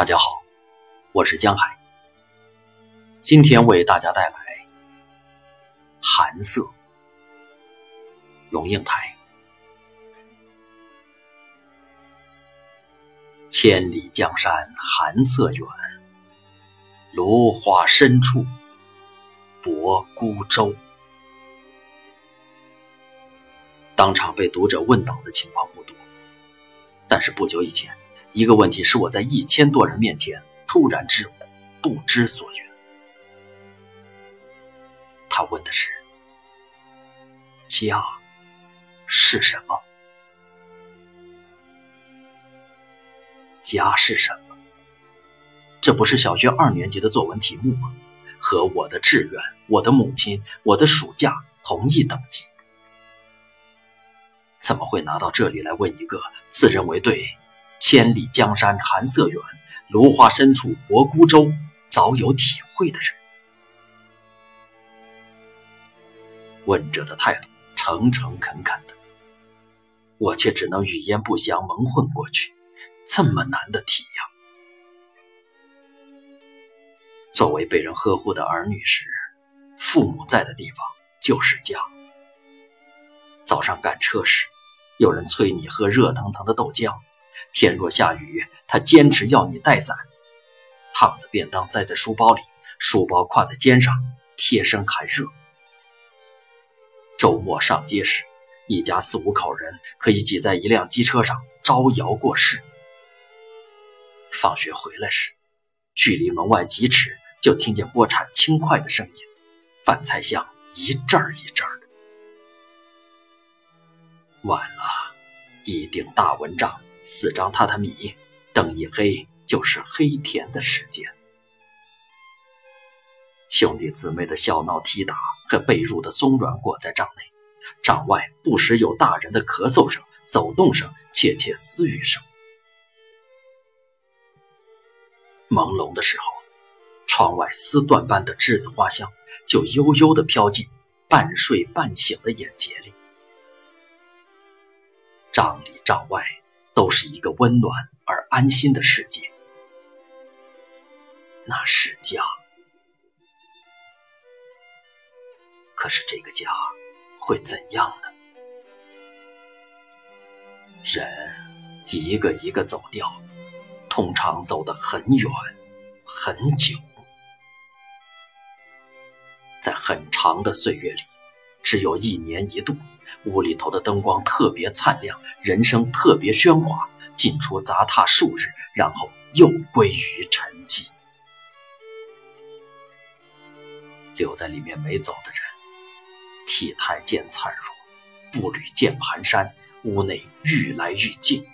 大家好，我是江海。今天为大家带来《寒色》。龙应台。千里江山寒色远，芦花深处泊孤舟。当场被读者问倒的情况不多，但是不久以前。一个问题是我在一千多人面前突然质问，不知所云。他问的是：“家是什么？家是什么？”这不是小学二年级的作文题目吗？和我的志愿、我的母亲、我的暑假同一等级，怎么会拿到这里来问一个自认为对？千里江山寒色远，芦花深处泊孤舟。早有体会的人，问者的态度诚诚恳恳的，我却只能语焉不详蒙混过去。这么难的题呀！作为被人呵护的儿女时，父母在的地方就是家。早上赶车时，有人催你喝热腾腾的豆浆。天若下雨，他坚持要你带伞。烫的便当塞在书包里，书包挎在肩上，贴身还热。周末上街时，一家四五口人可以挤在一辆机车上招摇过市。放学回来时，距离门外几尺就听见锅铲轻快的声音，饭菜香一阵儿一阵儿的。晚了，一顶大蚊帐。四张榻榻米，灯一黑就是黑田的时间。兄弟姊妹的笑闹踢打和被褥的松软裹在帐内，帐外不时有大人的咳嗽声、走动声、窃窃私语声。朦胧的时候，窗外丝缎般的栀子花香就悠悠地飘进半睡半醒的眼睫里。帐里帐外。都是一个温暖而安心的世界，那是家。可是这个家会怎样呢？人一个一个走掉，通常走得很远很久，在很长的岁月里，只有一年一度。屋里头的灯光特别灿烂，人声特别喧哗，进出杂沓数日，然后又归于沉寂。留在里面没走的人，体态渐灿若，步履渐蹒跚，屋内愈来愈静，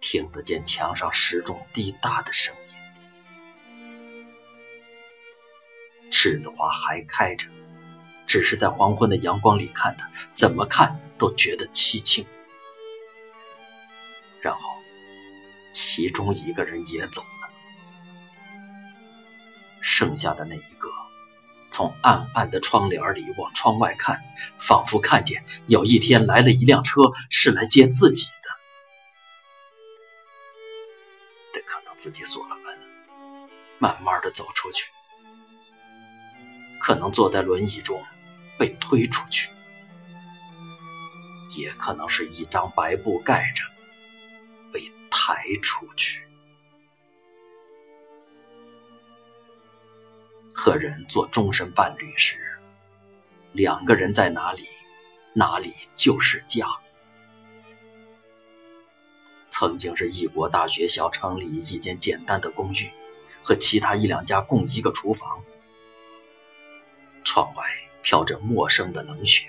听得见墙上时钟滴答的声音。栀子花还开着。只是在黄昏的阳光里看他，怎么看都觉得凄清。然后，其中一个人也走了，剩下的那一个，从暗暗的窗帘里往窗外看，仿佛看见有一天来了一辆车，是来接自己的。得可能自己锁了门，慢慢的走出去，可能坐在轮椅中。被推出去，也可能是一张白布盖着，被抬出去。和人做终身伴侣时，两个人在哪里，哪里就是家。曾经是异国大学小城里一间简单的公寓，和其他一两家共一个厨房，窗外。飘着陌生的冷雪，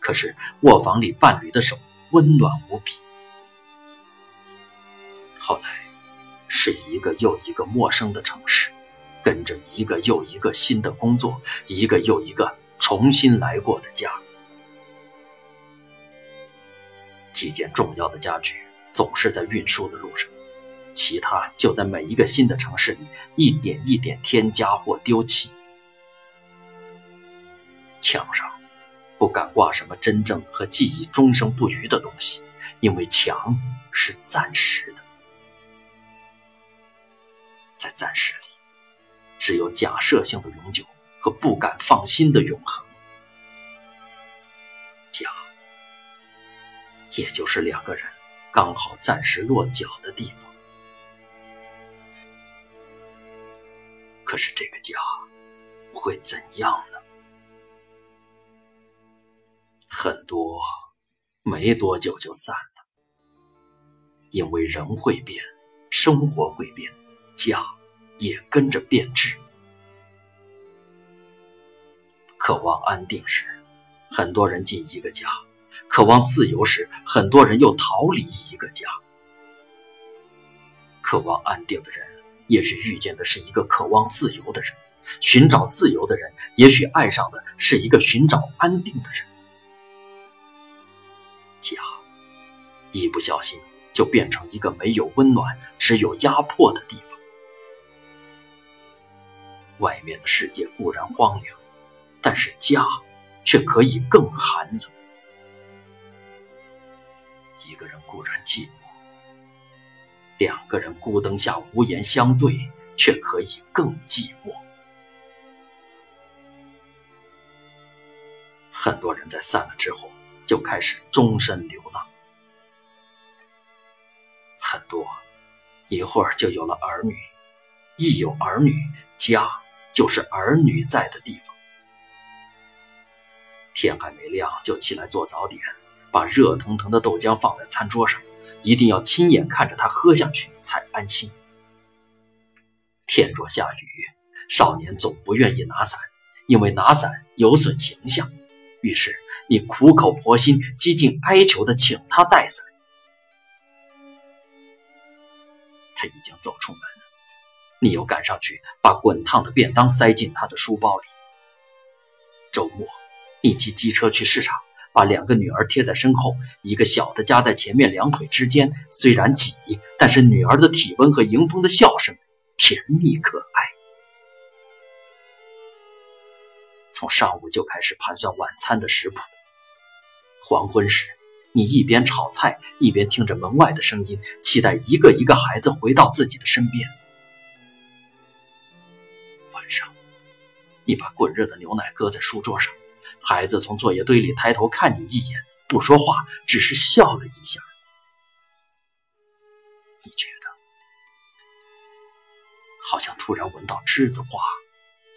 可是卧房里伴侣的手温暖无比。后来，是一个又一个陌生的城市，跟着一个又一个新的工作，一个又一个重新来过的家。几件重要的家具总是在运输的路上，其他就在每一个新的城市里一点一点添加或丢弃。墙上不敢挂什么真正和记忆终生不渝的东西，因为墙是暂时的。在暂时里，只有假设性的永久和不敢放心的永恒。家，也就是两个人刚好暂时落脚的地方。可是这个家会怎样很多没多久就散了，因为人会变，生活会变，家也跟着变质。渴望安定时，很多人进一个家；渴望自由时，很多人又逃离一个家。渴望安定的人。也许遇见的是一个渴望自由的人，寻找自由的人，也许爱上的是一个寻找安定的人。家，一不小心就变成一个没有温暖、只有压迫的地方。外面的世界固然荒凉，但是家却可以更寒冷。一个人固然寂寞。两个人孤灯下无言相对，却可以更寂寞。很多人在散了之后就开始终身流浪，很多一会儿就有了儿女，一有儿女，家就是儿女在的地方。天还没亮就起来做早点，把热腾腾的豆浆放在餐桌上。一定要亲眼看着他喝下去才安心。天若下雨，少年总不愿意拿伞，因为拿伞有损形象。于是你苦口婆心、几近哀求的请他带伞。他已经走出门了，你又赶上去把滚烫的便当塞进他的书包里。周末，你骑机车去市场。把两个女儿贴在身后，一个小的夹在前面两腿之间。虽然挤，但是女儿的体温和迎风的笑声甜蜜可爱。从上午就开始盘算晚餐的食谱。黄昏时，你一边炒菜，一边听着门外的声音，期待一个一个孩子回到自己的身边。晚上，你把滚热的牛奶搁在书桌上。孩子从作业堆里抬头看你一眼，不说话，只是笑了一下。你觉得好像突然闻到栀子花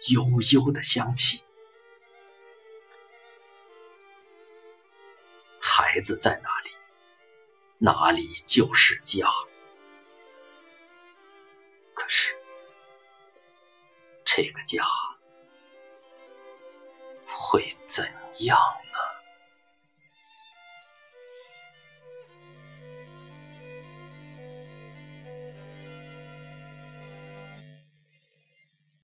悠悠的香气。孩子在哪里，哪里就是家。可是这个家。会怎样？